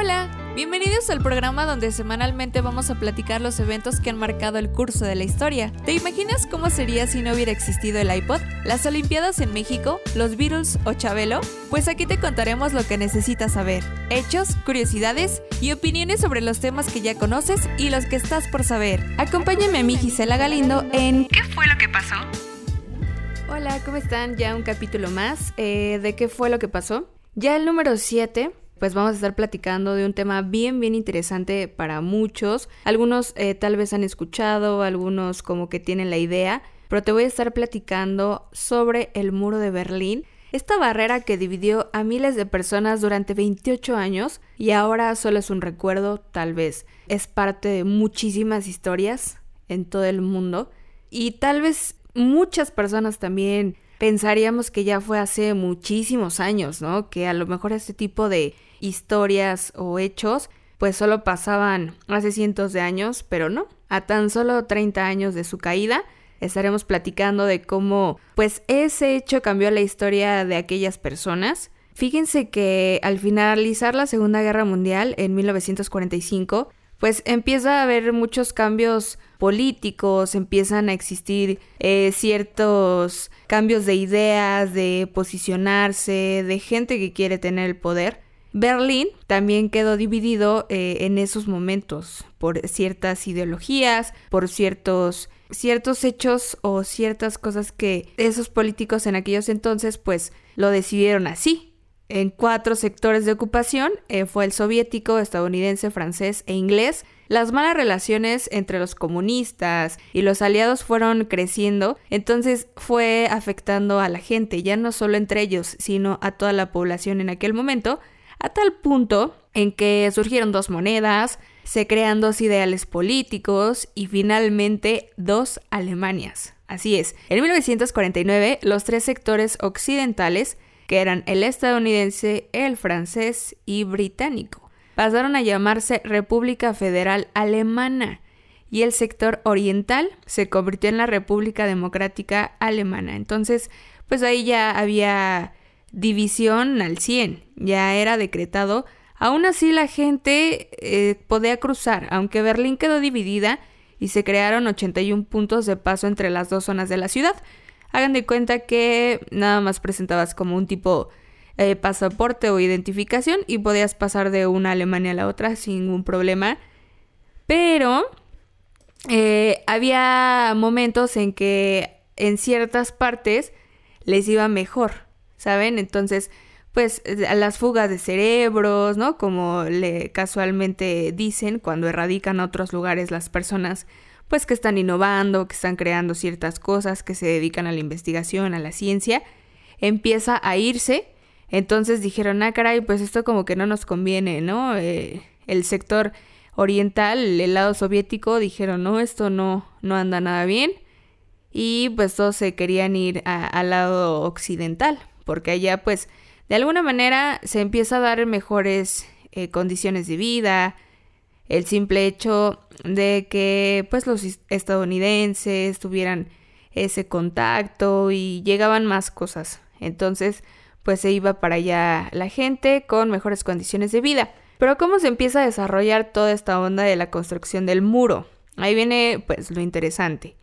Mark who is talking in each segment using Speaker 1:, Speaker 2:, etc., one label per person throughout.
Speaker 1: Hola, bienvenidos al programa donde semanalmente vamos a platicar los eventos que han marcado el curso de la historia. ¿Te imaginas cómo sería si no hubiera existido el iPod, las Olimpiadas en México, los Beatles o Chabelo? Pues aquí te contaremos lo que necesitas saber, hechos, curiosidades y opiniones sobre los temas que ya conoces y los que estás por saber. Acompáñame a mí Gisela Galindo en
Speaker 2: ¿Qué fue lo que pasó?
Speaker 1: Hola, ¿cómo están? Ya un capítulo más eh, de qué fue lo que pasó. Ya el número 7 pues vamos a estar platicando de un tema bien, bien interesante para muchos. Algunos eh, tal vez han escuchado, algunos como que tienen la idea, pero te voy a estar platicando sobre el muro de Berlín. Esta barrera que dividió a miles de personas durante 28 años y ahora solo es un recuerdo, tal vez es parte de muchísimas historias en todo el mundo y tal vez muchas personas también pensaríamos que ya fue hace muchísimos años, ¿no? Que a lo mejor este tipo de historias o hechos pues solo pasaban hace cientos de años, pero no. A tan solo 30 años de su caída, estaremos platicando de cómo pues ese hecho cambió la historia de aquellas personas. Fíjense que al finalizar la Segunda Guerra Mundial en 1945, pues empieza a haber muchos cambios políticos, empiezan a existir eh, ciertos cambios de ideas, de posicionarse, de gente que quiere tener el poder. Berlín también quedó dividido eh, en esos momentos por ciertas ideologías, por ciertos, ciertos hechos o ciertas cosas que esos políticos en aquellos entonces pues lo decidieron así en cuatro sectores de ocupación. Eh, fue el soviético, estadounidense, francés e inglés. Las malas relaciones entre los comunistas y los aliados fueron creciendo, entonces fue afectando a la gente, ya no solo entre ellos, sino a toda la población en aquel momento, a tal punto en que surgieron dos monedas, se crean dos ideales políticos y finalmente dos Alemanias. Así es, en 1949 los tres sectores occidentales que eran el estadounidense, el francés y británico. Pasaron a llamarse República Federal Alemana y el sector oriental se convirtió en la República Democrática Alemana. Entonces, pues ahí ya había división al 100, ya era decretado. Aún así la gente eh, podía cruzar, aunque Berlín quedó dividida y se crearon 81 puntos de paso entre las dos zonas de la ciudad. Hagan de cuenta que nada más presentabas como un tipo eh, pasaporte o identificación y podías pasar de una Alemania a la otra sin ningún problema. Pero eh, había momentos en que en ciertas partes les iba mejor, ¿saben? Entonces, pues a las fugas de cerebros, ¿no? Como le casualmente dicen cuando erradican a otros lugares las personas pues que están innovando, que están creando ciertas cosas, que se dedican a la investigación, a la ciencia, empieza a irse. Entonces dijeron, ah, caray, pues esto como que no nos conviene, ¿no? Eh, el sector oriental, el lado soviético, dijeron, no, esto no, no anda nada bien. Y pues todos se querían ir al lado occidental, porque allá pues de alguna manera se empieza a dar mejores eh, condiciones de vida, el simple hecho de que pues los estadounidenses tuvieran ese contacto y llegaban más cosas. Entonces, pues se iba para allá la gente con mejores condiciones de vida. Pero ¿cómo se empieza a desarrollar toda esta onda de la construcción del muro? Ahí viene pues lo interesante.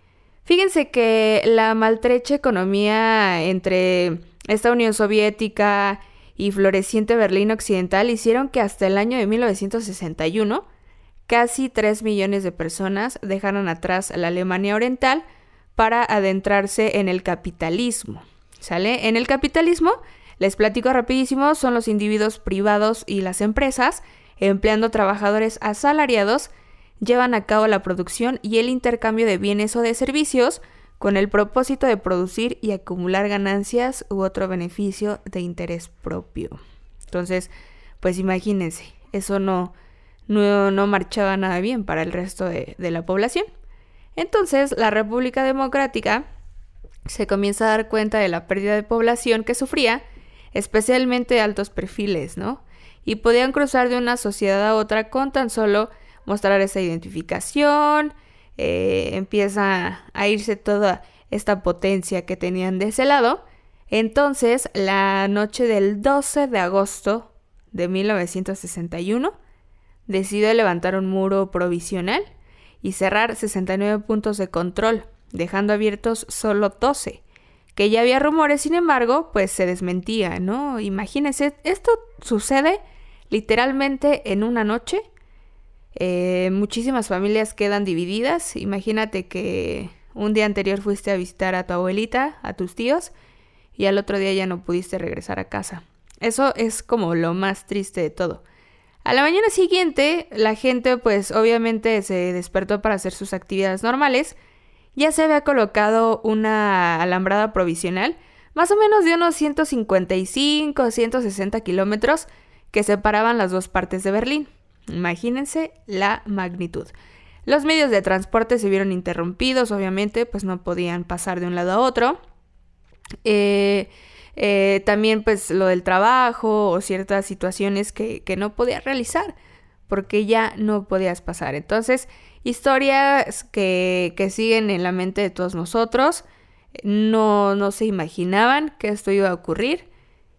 Speaker 1: Fíjense que la maltrecha economía entre esta Unión Soviética y floreciente Berlín Occidental hicieron que hasta el año de 1961 casi 3 millones de personas dejaron atrás la Alemania Oriental para adentrarse en el capitalismo. ¿Sale? En el capitalismo, les platico rapidísimo, son los individuos privados y las empresas, empleando trabajadores asalariados, llevan a cabo la producción y el intercambio de bienes o de servicios con el propósito de producir y acumular ganancias u otro beneficio de interés propio. Entonces, pues imagínense, eso no, no, marchaba nada bien para el resto de, de la población. Entonces, la República Democrática se comienza a dar cuenta de la pérdida de población que sufría, especialmente altos perfiles, ¿no? Y podían cruzar de una sociedad a otra con tan solo mostrar esa identificación, eh, empieza a irse toda esta potencia que tenían de ese lado. Entonces, la noche del 12 de agosto de 1961, decidió levantar un muro provisional y cerrar 69 puntos de control, dejando abiertos solo 12. Que ya había rumores, sin embargo, pues se desmentía, ¿no? Imagínense, esto sucede literalmente en una noche. Eh, muchísimas familias quedan divididas. Imagínate que un día anterior fuiste a visitar a tu abuelita, a tus tíos, y al otro día ya no pudiste regresar a casa. Eso es como lo más triste de todo. A la mañana siguiente, la gente pues obviamente se despertó para hacer sus actividades normales. Ya se había colocado una alambrada provisional, más o menos de unos 155 o 160 kilómetros que separaban las dos partes de Berlín. Imagínense la magnitud. Los medios de transporte se vieron interrumpidos, obviamente, pues no podían pasar de un lado a otro. Eh, eh, también pues lo del trabajo o ciertas situaciones que, no podías realizar porque ya no podías pasar. Entonces, historias que, que, siguen en la mente de todos nosotros, no, no se imaginaban que esto iba a ocurrir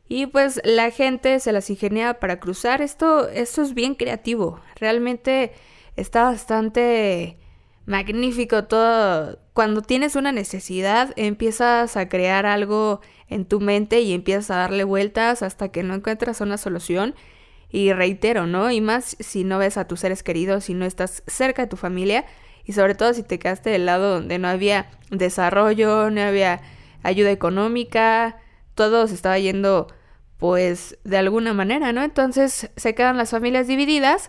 Speaker 1: y pues la gente se las ingeniaba para cruzar. Esto, esto es bien creativo, realmente está bastante magnífico todo. Cuando tienes una necesidad, empiezas a crear algo en tu mente y empiezas a darle vueltas hasta que no encuentras una solución. Y reitero, ¿no? Y más si no ves a tus seres queridos, si no estás cerca de tu familia y sobre todo si te quedaste del lado donde no había desarrollo, no había ayuda económica, todo se estaba yendo pues de alguna manera, ¿no? Entonces se quedan las familias divididas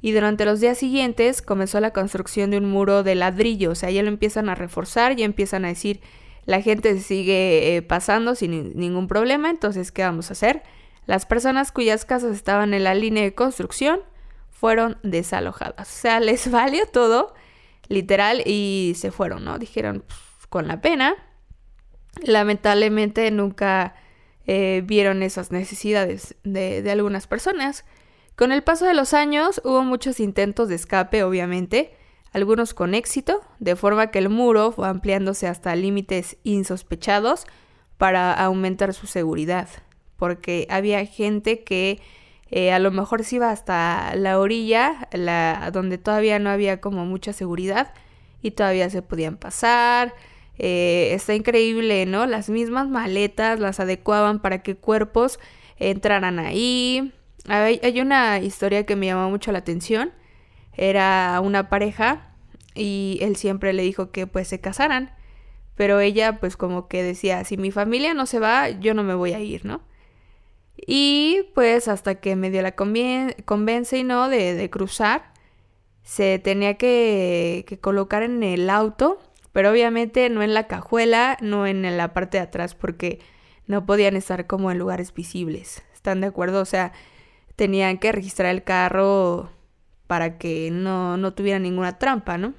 Speaker 1: y durante los días siguientes comenzó la construcción de un muro de ladrillo, o sea, ya lo empiezan a reforzar, ya empiezan a decir, la gente sigue eh, pasando sin ningún problema, entonces, ¿qué vamos a hacer? Las personas cuyas casas estaban en la línea de construcción fueron desalojadas, o sea, les valió todo, literal, y se fueron, ¿no? Dijeron, con la pena, lamentablemente nunca eh, vieron esas necesidades de, algunas personas. Con el paso de los años hubo muchos intentos de escape, obviamente, algunos con éxito, de forma que el muro fue ampliándose hasta límites insospechados para aumentar su seguridad, porque había gente que eh, a lo mejor se iba hasta la orilla, la, donde todavía no había como mucha seguridad y todavía se podían pasar. Eh, está increíble, ¿no? Las mismas maletas las adecuaban para que cuerpos entraran ahí. Hay, una historia que me llamó mucho la atención. Era una pareja y él siempre le dijo que pues se casaran. Pero ella pues como que decía, si mi familia no se va, yo no me voy a ir, ¿no? Y pues hasta que me dio la convence y no de, de, cruzar, se tenía que, que colocar en el auto, pero obviamente no en la cajuela, no en la parte de atrás, porque no podían estar como en lugares visibles. ¿Están de acuerdo? O sea, tenían que registrar el carro para que no, tuviera ninguna trampa, ¿no?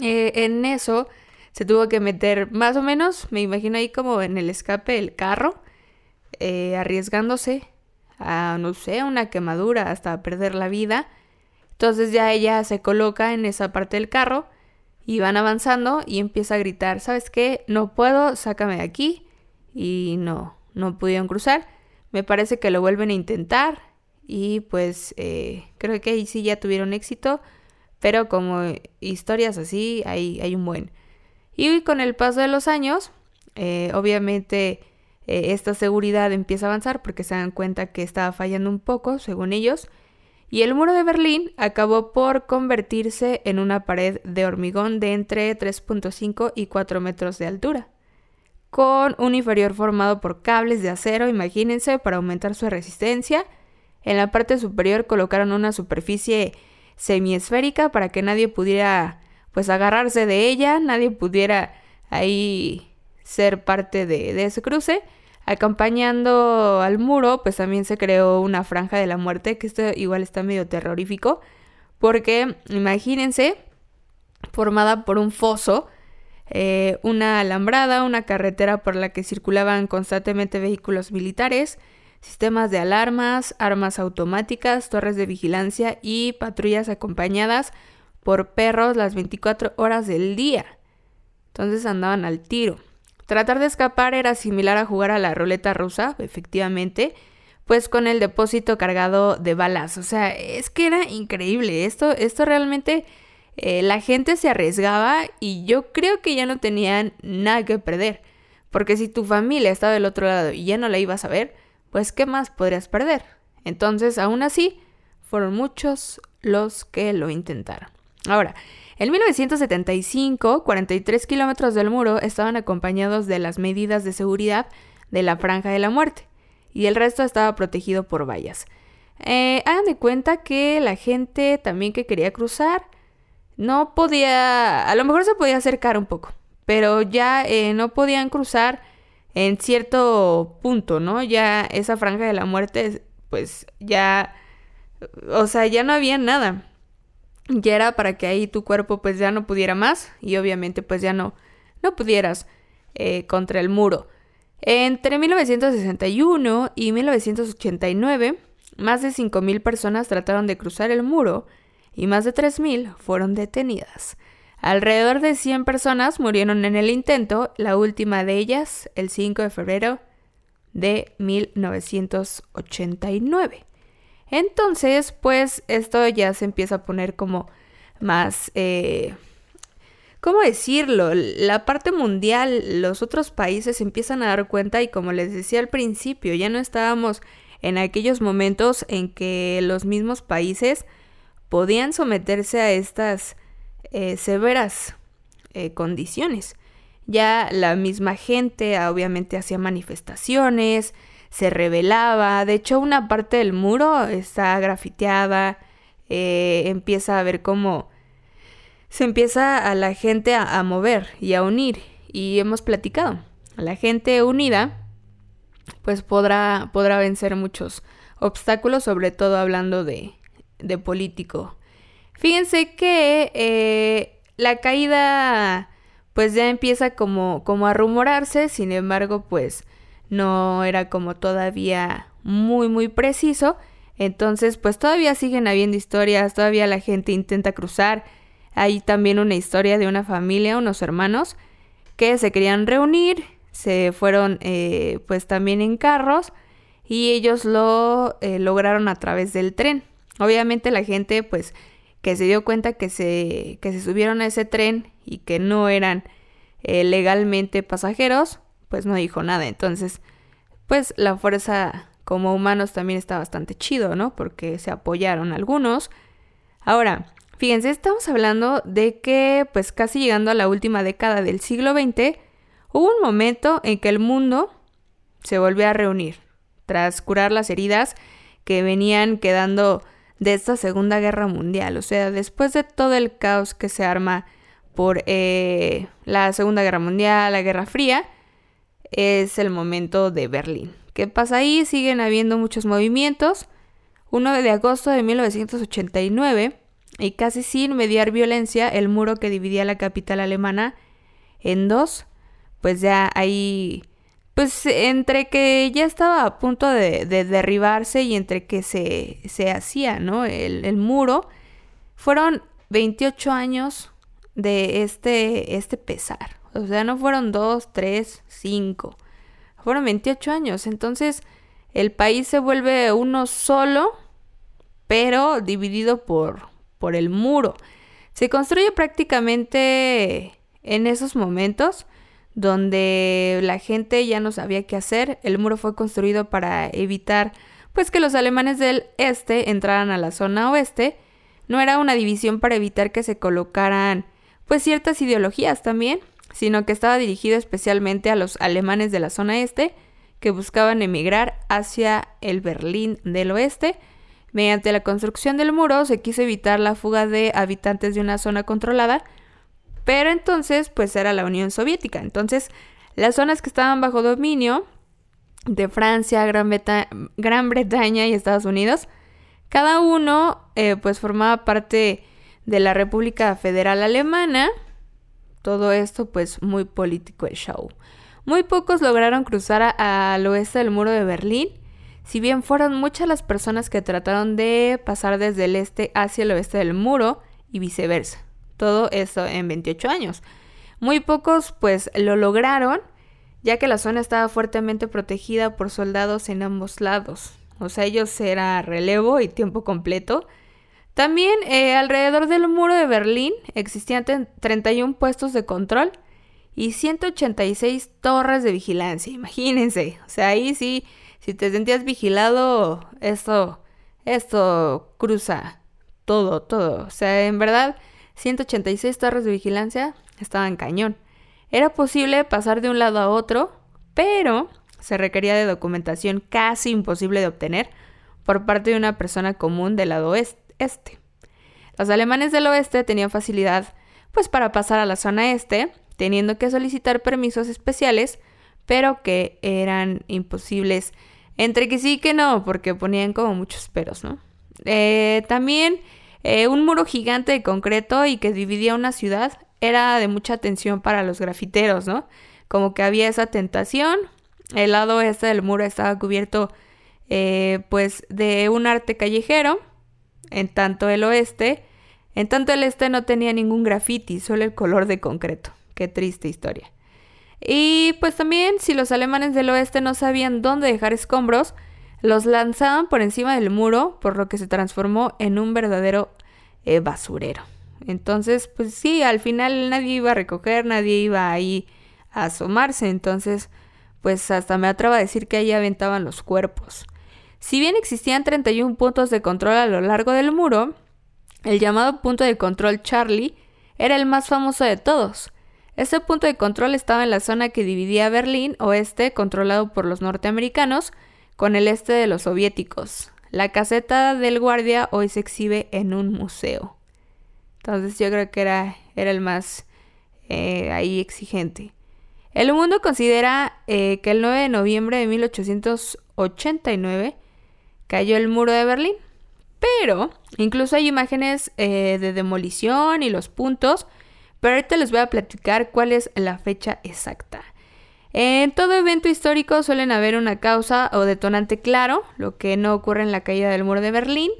Speaker 1: Eh, en eso se tuvo que meter más o menos, me imagino ahí como en el escape del carro, eh, arriesgándose a, no sé, una quemadura hasta perder la vida. Entonces ya ella se coloca en esa parte del carro y van avanzando y empieza a gritar, ¿sabes qué? No puedo, sácame de aquí. Y no, no pudieron cruzar. Me parece que lo vuelven a intentar y pues eh, creo que ahí sí ya tuvieron éxito, pero como historias así hay, hay un buen. Y con el paso de los años, eh, obviamente eh, esta seguridad empieza a avanzar porque se dan cuenta que estaba fallando un poco, según ellos, y el muro de Berlín acabó por convertirse en una pared de hormigón de entre 3.5 y 4 metros de altura con un inferior formado por cables de acero, imagínense, para aumentar su resistencia. En la parte superior colocaron una superficie semiesférica para que nadie pudiera pues agarrarse de ella, nadie pudiera ahí ser parte de, de ese cruce. Acompañando al muro, pues también se creó una franja de la muerte, que esto igual está medio terrorífico, porque imagínense, formada por un foso eh, una alambrada, una carretera por la que circulaban constantemente vehículos militares, sistemas de alarmas, armas automáticas, torres de vigilancia y patrullas acompañadas por perros las 24 horas del día. Entonces andaban al tiro. Tratar de escapar era similar a jugar a la ruleta rusa, efectivamente, pues con el depósito cargado de balas. O sea, es que era increíble. Esto, esto realmente eh, la gente se arriesgaba y yo creo que ya no tenían nada que perder. Porque si tu familia estaba del otro lado y ya no la ibas a ver, pues ¿qué más podrías perder? Entonces, aún así, fueron muchos los que lo intentaron. Ahora, en 1975, 43 kilómetros del muro estaban acompañados de las medidas de seguridad de la Franja de la Muerte y el resto estaba protegido por vallas. Eh, hagan de cuenta que la gente también que quería cruzar no podía, a lo mejor se podía acercar un poco, pero ya eh, no podían cruzar en cierto punto, ¿no? Ya esa franja de la muerte, pues ya, o sea, ya no había nada. Ya era para que ahí tu cuerpo pues ya no pudiera más y obviamente pues ya no, no pudieras eh, contra el muro. Entre 1961 y 1989, más de 5.000 personas trataron de cruzar el muro y más de 3.000 fueron detenidas. Alrededor de 100 personas murieron en el intento, la última de ellas el 5 de febrero de 1989. Entonces, pues esto ya se empieza a poner como más... Eh, ¿Cómo decirlo? La parte mundial, los otros países empiezan a dar cuenta y como les decía al principio, ya no estábamos en aquellos momentos en que los mismos países podían someterse a estas eh, severas eh, condiciones. Ya la misma gente obviamente hacía manifestaciones, se rebelaba, de hecho una parte del muro está grafiteada, eh, empieza a ver cómo se empieza a la gente a, mover y a unir. Y hemos platicado, la gente unida pues podrá, podrá vencer muchos obstáculos, sobre todo hablando de, de político. Fíjense que eh, la caída pues ya empieza como, como a rumorarse, sin embargo pues no era como todavía muy muy preciso. Entonces pues todavía siguen habiendo historias, todavía la gente intenta cruzar hay también una historia de una familia, unos hermanos, que se querían reunir, se fueron eh, pues también en carros y ellos lo eh, lograron a través del tren. Obviamente la gente pues que se dio cuenta que se, que se subieron a ese tren y que no eran eh, legalmente pasajeros, pues no dijo nada. Entonces, pues la fuerza como humanos también está bastante chido, ¿no? Porque se apoyaron algunos. Ahora, Fíjense, estamos hablando de que, pues casi llegando a la última década del siglo XX, hubo un momento en que el mundo se volvió a reunir, tras curar las heridas que venían quedando de esta Segunda Guerra Mundial. O sea, después de todo el caos que se arma por eh, la Segunda Guerra Mundial, la Guerra Fría, es el momento de Berlín. ¿Qué pasa ahí? Siguen habiendo muchos movimientos. 1 de agosto de 1989 y casi sin mediar violencia el muro que dividía la capital alemana en dos, pues ya ahí, pues entre que ya estaba a punto de, derribarse y entre que se, se hacía, ¿no? El, el, muro, fueron 28 años de este, este pesar. O sea, no fueron dos, tres, cinco. Fueron 28 años. Entonces, el país se vuelve uno solo, pero dividido por, por el muro. Se construye prácticamente en esos momentos donde la gente ya no sabía qué hacer. El muro fue construido para evitar pues que los alemanes del este entraran a la zona oeste. No era una división para evitar que se colocaran pues ciertas ideologías también, sino que estaba dirigido especialmente a los alemanes de la zona este que buscaban emigrar hacia el Berlín del oeste Mediante la construcción del muro se quiso evitar la fuga de habitantes de una zona controlada, pero entonces pues era la Unión Soviética. Entonces las zonas que estaban bajo dominio de Francia, Gran, Bretaña y Estados Unidos, cada uno eh, pues formaba parte de la República Federal Alemana. Todo esto pues muy político el show. Muy pocos lograron cruzar al oeste del muro de Berlín si bien fueron muchas las personas que trataron de pasar desde el este hacia el oeste del muro y viceversa. Todo eso en 28 años. Muy pocos pues lo lograron, ya que la zona estaba fuertemente protegida por soldados en ambos lados. o sea, ellos era relevo y tiempo completo. También eh, alrededor del muro de Berlín existían 31 puestos de control y 186 torres de vigilancia, imagínense. O sea, ahí sí, si te sentías vigilado, esto, esto cruza todo, todo. O sea, en verdad, 186 torres de vigilancia estaban cañón. Era posible pasar de un lado a otro, pero se requería de documentación casi imposible de obtener por parte de una persona común del lado este. Los alemanes del oeste tenían facilidad pues para pasar a la zona este, teniendo que solicitar permisos especiales, pero que eran imposibles. Entre que sí y que no, porque ponían como muchos peros, ¿no? Eh, también eh, un muro gigante de concreto y que dividía una ciudad era de mucha atención para los grafiteros, ¿no? Como que había esa tentación. El lado este del muro estaba cubierto eh, pues de un arte callejero, en tanto el oeste, en tanto el este no tenía ningún graffiti, solo el color de concreto. Qué triste historia. Y pues también si los alemanes del oeste no sabían dónde dejar escombros, los lanzaban por encima del muro, por lo que se transformó en un verdadero eh, basurero. Entonces, pues sí, al final nadie iba a recoger, nadie iba ahí a asomarse. Entonces, pues hasta me atrevo a decir que ahí aventaban los cuerpos. Si bien existían 31 puntos de control a lo largo del muro, el llamado punto de control Charlie era el más famoso de todos. Este punto de control estaba en la zona que dividía Berlín oeste, controlado por los norteamericanos, con el este de los soviéticos. La caseta del guardia hoy se exhibe en un museo. Entonces yo creo que era, era el más eh, ahí exigente. El mundo considera eh, que el 9 de noviembre de 1889 cayó el muro de Berlín. Pero incluso hay imágenes eh, de demolición y los puntos. Pero ahorita les voy a platicar cuál es la fecha exacta. En todo evento histórico suelen haber una causa o detonante claro, lo que no ocurre en la caída del muro de Berlín.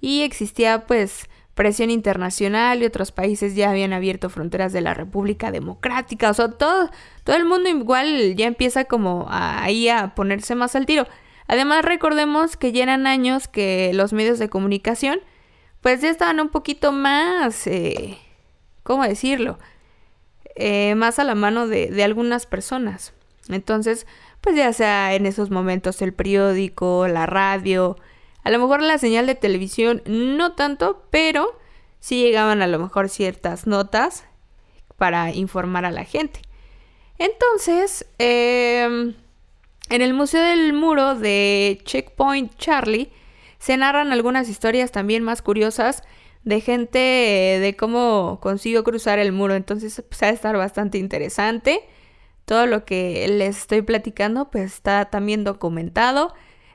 Speaker 1: Y existía pues presión internacional y otros países ya habían abierto fronteras de la República Democrática. O sea, todo, todo el mundo igual ya empieza como ahí a ponerse más al tiro. Además, recordemos que ya eran años que los medios de comunicación pues ya estaban un poquito más, eh, ¿cómo decirlo? Eh, más a la mano de, de algunas personas. Entonces, pues ya sea en esos momentos el periódico, la radio, a lo mejor la señal de televisión no tanto, pero sí llegaban a lo mejor ciertas notas para informar a la gente. Entonces, em, en el Museo del Muro de Checkpoint Charlie se narran algunas historias también más curiosas de gente de cómo consiguió cruzar el muro. Entonces, pues, va a estar bastante interesante. Todo lo que les estoy platicando, pues está también documentado.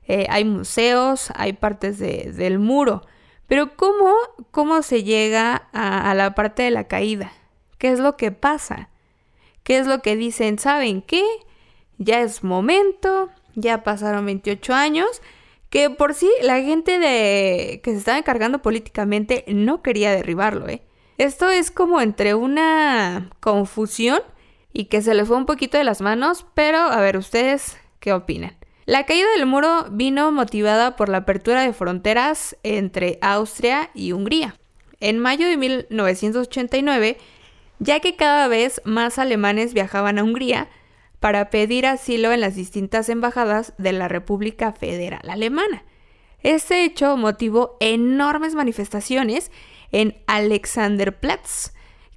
Speaker 1: Eh, hay museos, hay partes del muro. Pero ¿cómo, cómo se llega a, a, la parte de la caída? ¿Qué es lo que pasa? ¿Qué es lo que dicen? ¿Saben qué? Ya es momento, ya pasaron 28 años, que por sí la gente de que se estaba encargando políticamente no quería derribarlo, ¿eh? Esto es como entre una confusión y que se les fue un poquito de las manos, pero a ver, ustedes, ¿qué opinan? La caída del muro vino motivada por la apertura de fronteras entre Austria y Hungría. En mayo de 1989, ya que cada vez más alemanes viajaban a Hungría para pedir asilo en las distintas embajadas de la República Federal Alemana. Este hecho motivó enormes manifestaciones en Alexanderplatz,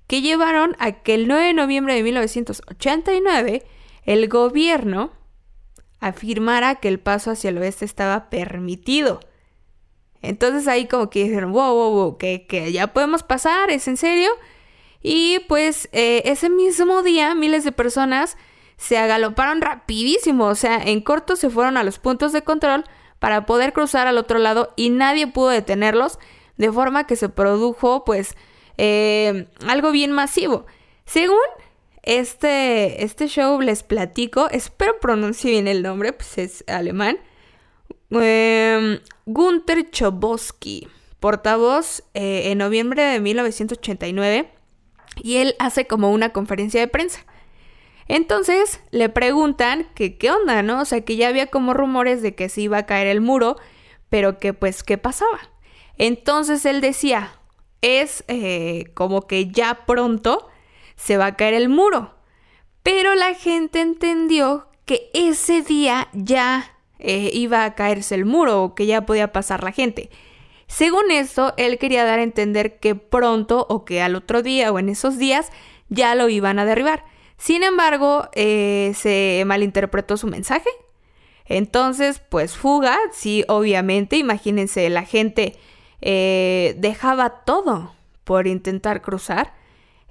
Speaker 1: que llevaron a que el 9 de noviembre de 1989 el gobierno afirmara que el paso hacia el oeste estaba permitido. Entonces ahí como que dijeron, wow, wow, wow, que, que ya podemos pasar, ¿es en serio? Y pues eh, ese mismo día miles de personas se agaloparon rapidísimo, o sea, en corto se fueron a los puntos de control para poder cruzar al otro lado y nadie pudo detenerlos, de forma que se produjo pues eh, algo bien masivo. Según este, este show les platico, espero pronuncie bien el nombre, pues es alemán. Eh, Gunther Chobosky, portavoz eh, en noviembre de 1989, y él hace como una conferencia de prensa. Entonces le preguntan que qué onda, ¿no? O sea, que ya había como rumores de que se iba a caer el muro, pero que pues qué pasaba. Entonces él decía, es eh, como que ya pronto se va a caer el muro. Pero la gente entendió que ese día ya eh, iba a caerse el muro o que ya podía pasar la gente. Según esto, él quería dar a entender que pronto o que al otro día o en esos días ya lo iban a derribar. Sin embargo, eh, se malinterpretó su mensaje. Entonces, pues fuga, sí, obviamente, imagínense, la gente eh, dejaba todo por intentar cruzar.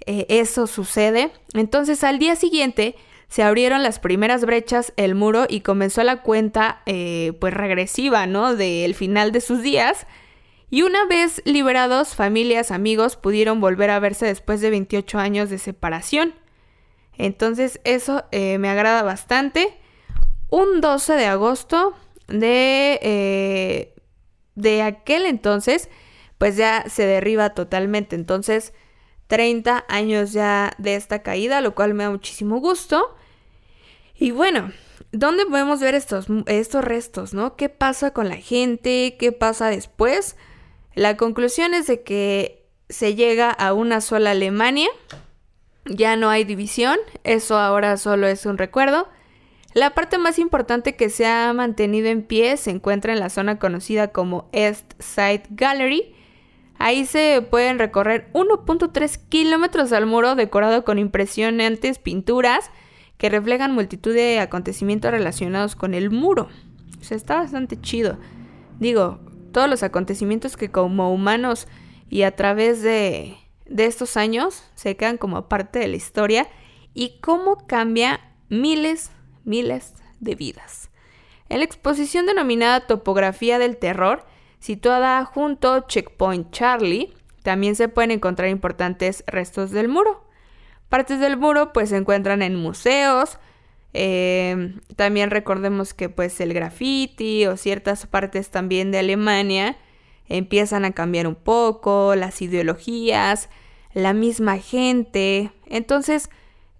Speaker 1: Eh, eso sucede. Entonces al día siguiente se abrieron las primeras brechas, el muro y comenzó la cuenta eh, pues regresiva, ¿no? Del final de sus días. Y una vez liberados, familias, amigos pudieron volver a verse después de 28 años de separación. Entonces eso me agrada bastante. Un 12 de agosto de de aquel entonces, pues ya se derriba totalmente. Entonces, 30 años ya de esta caída, lo cual me da muchísimo gusto. Y bueno, ¿dónde podemos ver estos, estos restos, no? ¿Qué pasa con la gente? ¿Qué pasa después? La conclusión es de que se llega a una sola Alemania, ya no hay división, eso ahora solo es un recuerdo. La parte más importante que se ha mantenido en pie se encuentra en la zona conocida como East Side Gallery. Ahí se pueden recorrer 1.3 kilómetros al muro decorado con impresionantes pinturas que reflejan multitud de acontecimientos relacionados con el muro. O sea, está bastante chido. Digo, todos los acontecimientos que como humanos y a través de, de estos años se quedan como parte de la historia y cómo cambia miles miles de vidas. En la exposición denominada Topografía del Terror, situada junto Checkpoint Charlie, también se pueden encontrar importantes restos del muro. Partes del muro pues se encuentran en museos, em, también recordemos que pues el graffiti o ciertas partes también de Alemania empiezan a cambiar un poco, las ideologías, la misma gente. Entonces,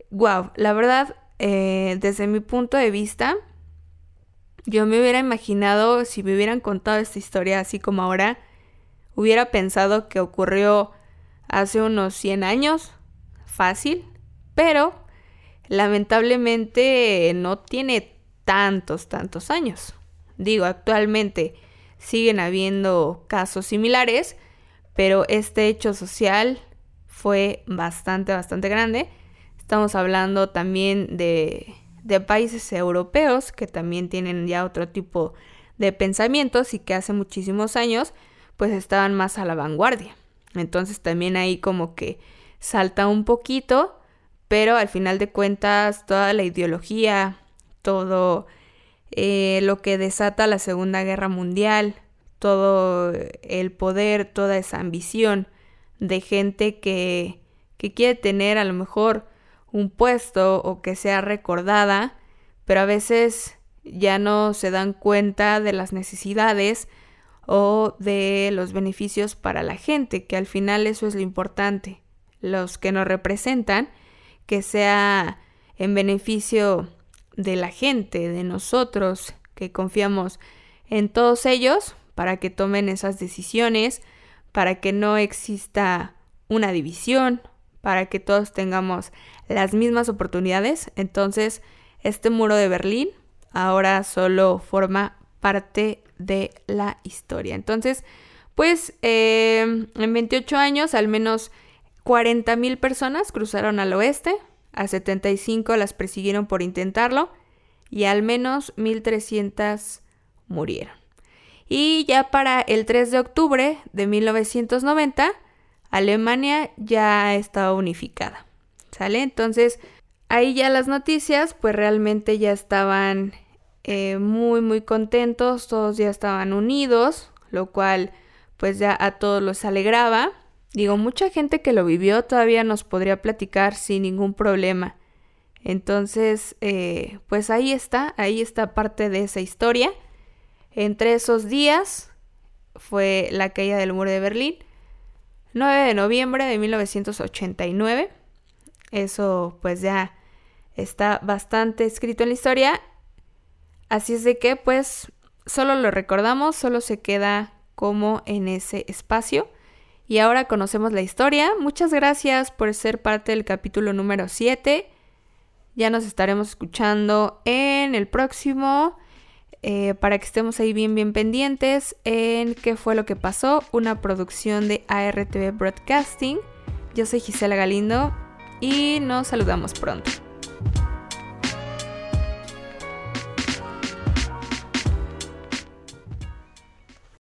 Speaker 1: wow, la verdad eh, desde mi punto de vista, yo me hubiera imaginado, si me hubieran contado esta historia así como ahora, hubiera pensado que ocurrió hace unos 100 años, fácil, pero lamentablemente no tiene tantos, tantos años. Digo, actualmente siguen habiendo casos similares, pero este hecho social fue bastante, bastante grande Estamos hablando también de, países europeos que también tienen ya otro tipo de pensamientos y que hace muchísimos años pues estaban más a la vanguardia. Entonces también ahí como que salta un poquito, pero al final de cuentas toda la ideología, todo eh, lo que desata la Segunda Guerra Mundial, todo el poder, toda esa ambición de gente que, que quiere tener a lo mejor un puesto o que sea recordada, pero a veces ya no se dan cuenta de las necesidades o de los beneficios para la gente, que al final eso es lo importante. Los que nos representan, que sea en beneficio de la gente, de nosotros, que confiamos en todos ellos para que tomen esas decisiones, para que no exista una división, para que todos tengamos las mismas oportunidades. Entonces, este muro de Berlín ahora solo forma parte de la historia. Entonces, pues em, en 28 años al menos 40 mil personas cruzaron al oeste, a 75 las persiguieron por intentarlo y al menos 1.300 murieron. Y ya para el 3 de octubre de 1990, Alemania ya estaba unificada. ¿Sale? Entonces, ahí ya las noticias, pues realmente ya estaban eh, muy, muy contentos, todos ya estaban unidos, lo cual pues ya a todos los alegraba. Digo, mucha gente que lo vivió todavía nos podría platicar sin ningún problema. Entonces, eh, pues ahí está, ahí está parte de esa historia. Entre esos días fue la caída del muro de Berlín, 9 de noviembre de 1989. Eso pues ya Está bastante escrito en la historia. Así es de que pues solo lo recordamos, solo se queda como en ese espacio. Y ahora conocemos la historia. Muchas gracias por ser parte del capítulo número 7. Ya nos estaremos escuchando en el próximo. Eh, para que estemos ahí bien, bien pendientes en qué fue lo que pasó. Una producción de ARTV Broadcasting. Yo soy Gisela Galindo y nos saludamos pronto.